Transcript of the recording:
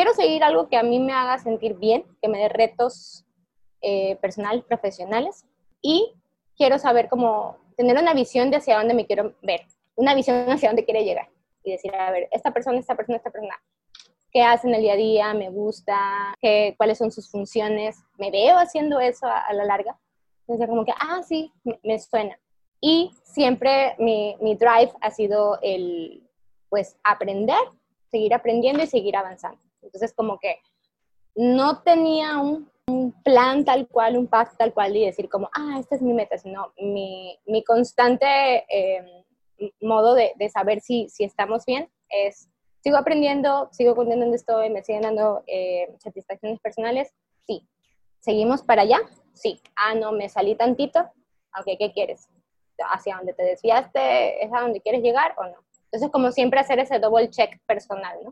quiero seguir algo que a mí me haga sentir bien, que me dé retos eh, personales, profesionales, y quiero saber cómo tener una visión de hacia dónde me quiero ver, una visión hacia dónde quiere llegar, y decir, a ver, esta persona, esta persona, esta persona, qué hace en el día a día, me gusta, qué, cuáles son sus funciones, me veo haciendo eso a, la larga. Entonces, como que, ah, sí, me, suena. Y siempre mi, mi, drive ha sido el, pues, aprender, seguir aprendiendo y seguir avanzando. Entonces, como que no tenía un, plan tal cual, un path tal cual y decir como, ah, esta es mi meta, sino mi, constante eh, modo de, saber si, estamos bien es sigo aprendiendo, sigo contando donde estoy, me siguen dando eh, satisfacciones personales, sí. ¿Seguimos para allá? Sí. Ah, no, me salí tantito, ok, ¿qué quieres? ¿Hacia dónde te desviaste? ¿Es a donde quieres llegar o no? Entonces, como siempre, hacer ese double check personal, ¿no?